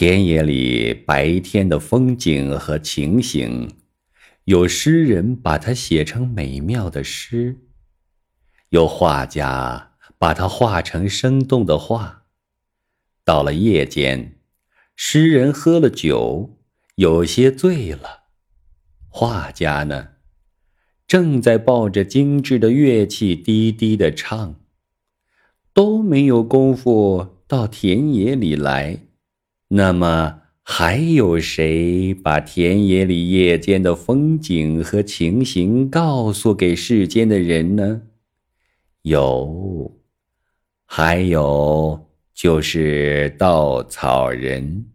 田野里白天的风景和情形，有诗人把它写成美妙的诗，有画家把它画成生动的画。到了夜间，诗人喝了酒，有些醉了，画家呢，正在抱着精致的乐器低低的唱，都没有功夫到田野里来。那么，还有谁把田野里夜间的风景和情形告诉给世间的人呢？有，还有就是稻草人。